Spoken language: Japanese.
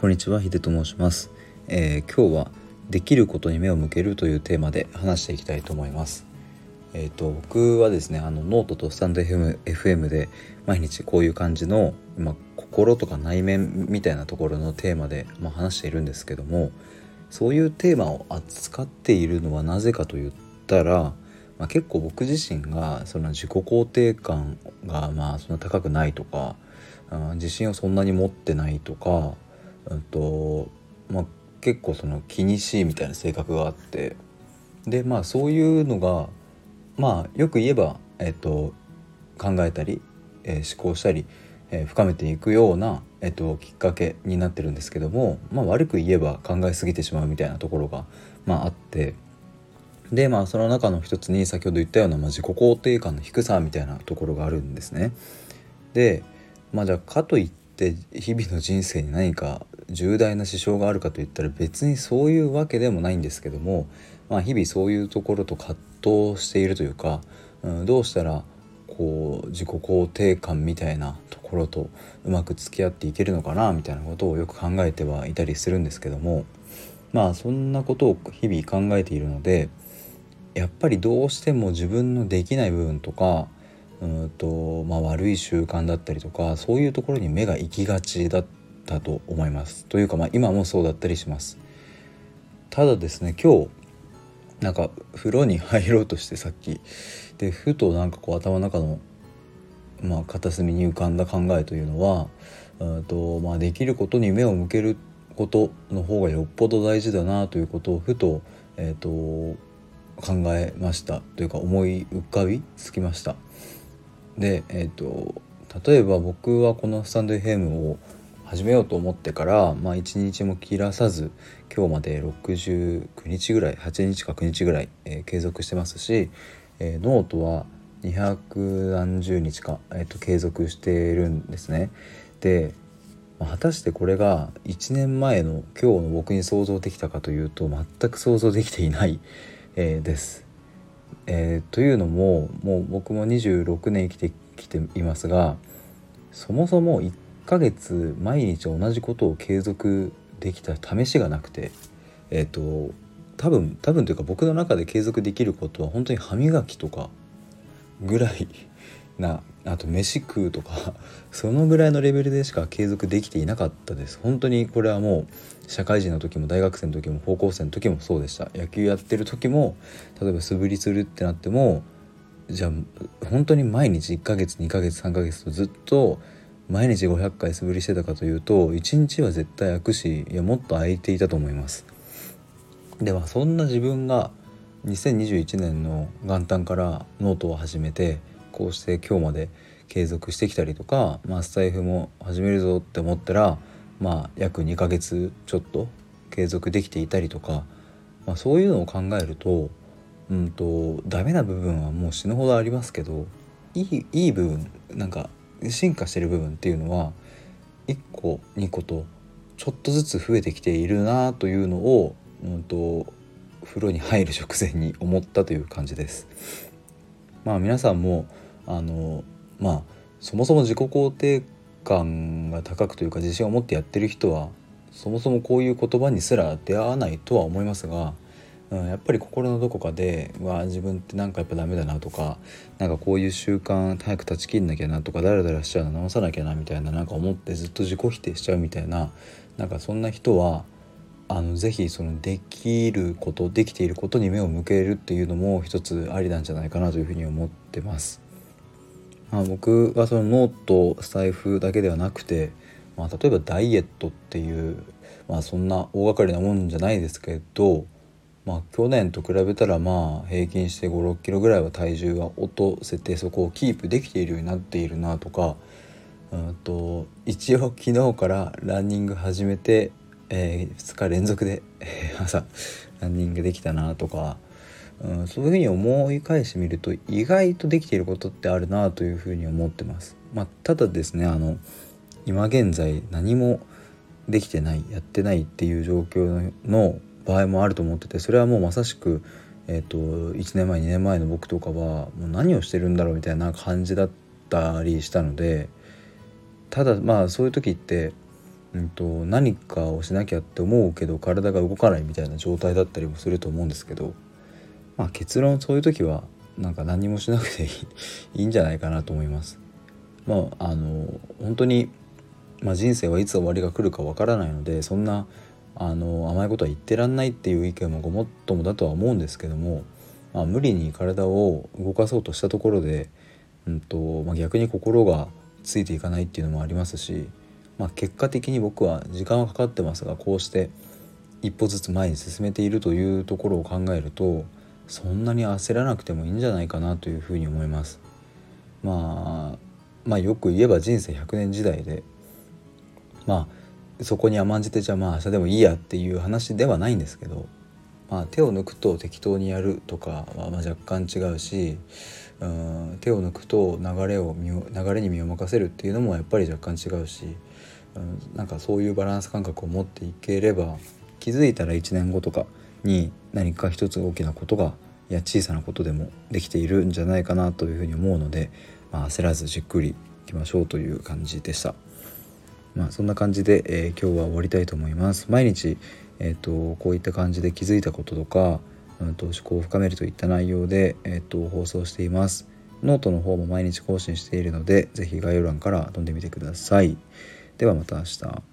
こんにちは、ヒデと申します、えー、今日はできることに目を向けるというテーマで話していきたいと思います。えっ、ー、と僕はですね、あのノートとスタンド FM, FM で毎日こういう感じのまあ、心とか内面みたいなところのテーマでまあ、話しているんですけども、そういうテーマを扱っているのはなぜかと言ったら、まあ、結構僕自身がその自己肯定感がまあそんな高くないとか、自信をそんなに持ってないとかうんとまあ、結構その気にしいみたいな性格があってでまあそういうのがまあよく言えば、えっと、考えたり、えー、思考したり、えー、深めていくような、えっと、きっかけになってるんですけども、まあ、悪く言えば考えすぎてしまうみたいなところが、まあ、あってでまあその中の一つに先ほど言ったような、まあ、自己肯定感の低さみたいなところがあるんですね。でまあじゃあかといって日々の人生に何か重大な支障があるかといったら別にそういうわけでもないんですけども、まあ、日々そういうところと葛藤しているというか、うん、どうしたらこう自己肯定感みたいなところとうまく付き合っていけるのかなみたいなことをよく考えてはいたりするんですけどもまあそんなことを日々考えているのでやっぱりどうしても自分のできない部分とかうんと、まあ、悪い習慣だったりとかそういうところに目が行きがちだっただと思います。というかまあ今もそうだったりします。ただですね今日なんか風呂に入ろうとしてさっき。でふとなんかこう頭の中のまあ片隅に浮かんだ考えというのはうんと、まあ、できることに目を向けることの方がよっぽど大事だなということをふと,、えーと、考えましたというか思い浮かびつきました。で、えーと、と例えば僕はこのスタンド FM を始めようと思ってから、まあ、1日も切らさず今日まで69日ぐらい8日か9日ぐらい、えー、継続してますし、えー、ノートは200何十日か、えーと、継続しているんですね。で、まあ、果たしてこれが1年前の今日の僕に想像できたかというと全く想像できていない、えー、です。えー、というのももう僕も26年生きてきていますがそもそも1ヶ月毎日同じことを継続できた試しがなくてえっ、ー、と多分多分というか僕の中で継続できることは本当に歯磨きとかぐらいなあと飯食うとかそのぐらいのレベルでしか継続できていなかったです。本当にこれはもう社会人の時も大学生の時も高校生の時もそうでした。野球やってる時も例えば素振りするってなってもじゃあ本当に毎日1ヶ月2ヶ月3ヶ月とずっと毎日500回素振りしてたかというと1日は絶対空くしいやもっと空いていたと思います。ではそんな自分が2021年の元旦からノートを始めてこうして今日まで継続してきたりとか、まあ、スタイフも始めるぞって思ったらまあ約2ヶ月ちょっと継続できていたりとか、まあ、そういうのを考えるとうんとダメな部分はもう死ぬほどありますけどいいいい部分なんか進化してる部分っていうのは1個2個とちょっとずつ増えてきているなというのを、うんと、風呂に入る直前に思ったという感じです。まあ皆さんもあのまあそもそも自己肯定感が高くというか自信を持ってやってる人はそもそもこういう言葉にすら出会わないとは思いますがうん、やっぱり心のどこかでわ自分ってなんかやっぱダメだなとかなんかこういう習慣早く断ち切んなきゃなとかダラダラしちゃうの直さなきゃなみたいななんか思ってずっと自己否定しちゃうみたいななんかそんな人はあのぜひそのできることできていることに目を向けるっていうのも一つありなんじゃないかなというふうに思ってます。まあ、僕はそのノートスタイフだけではなくて、まあ、例えばダイエットっていう、まあ、そんな大掛かりなもんじゃないですけどまあ、去年と比べたらまあ平均して5 6キロぐらいは体重は落とせてそこをキープできているようになっているなとかうんと一応昨日からランニング始めて、えー、2日連続で 朝ランニングできたなとか、うん、そういうふうに思い返してみると意外とできていることってあるなというふうに思ってます。まあ、ただですねあの今現在何もできてないやってないっていう状況の場合もあると思っててそれはもうまさしく、えーと、1年前2年前の僕とかはもう何をしてるんだろうみたいな感じだったりしたのでただまあそういう時ってうんと、何かをしなきゃって思うけど体が動かないみたいな状態だったりもすると思うんですけど、まあ、結論そういう時はなんか何もしなくていい いいんじゃないかなと思います。まあ、あの本当に、まあ、人生はいつ終わりが来るかわからないのでそんなあの甘いことは言ってらんないっていう意見もごもっともだとは思うんですけども、まあ、無理に体を動かそうとしたところで、うんとまあ、逆に心がついていかないっていうのもありますし、まあ、結果的に僕は時間はかかってますがこうして一歩ずつ前に進めているというところを考えるとそんなに焦らなくてもいいんじゃないかなというふうに思います。まあ、まあよく言えば人生100年時代でまあそこに甘んじてじゃあまあ明日でもいいやっていう話ではないんですけど、まあ、手を抜くと適当にやるとかはま若干違うしうん手を抜くと流れを流れに身を任せるっていうのもやっぱり若干違うしうんなんかそういうバランス感覚を持っていければ気づいたら1年後とかに何か一つ大きなことがいや小さなことでもできているんじゃないかなというふうに思うので、まあ、焦らずじっくりいきましょうという感じでした。まあ、そんな感じで、えー、今日は終わりたいと思います。毎日、えーと、こういった感じで気づいたこととか、うんと、思考を深めるといった内容で、えーと放送しています。ノートの方も毎日更新しているので、是非概要欄から飛んでみてください。ではまた明日。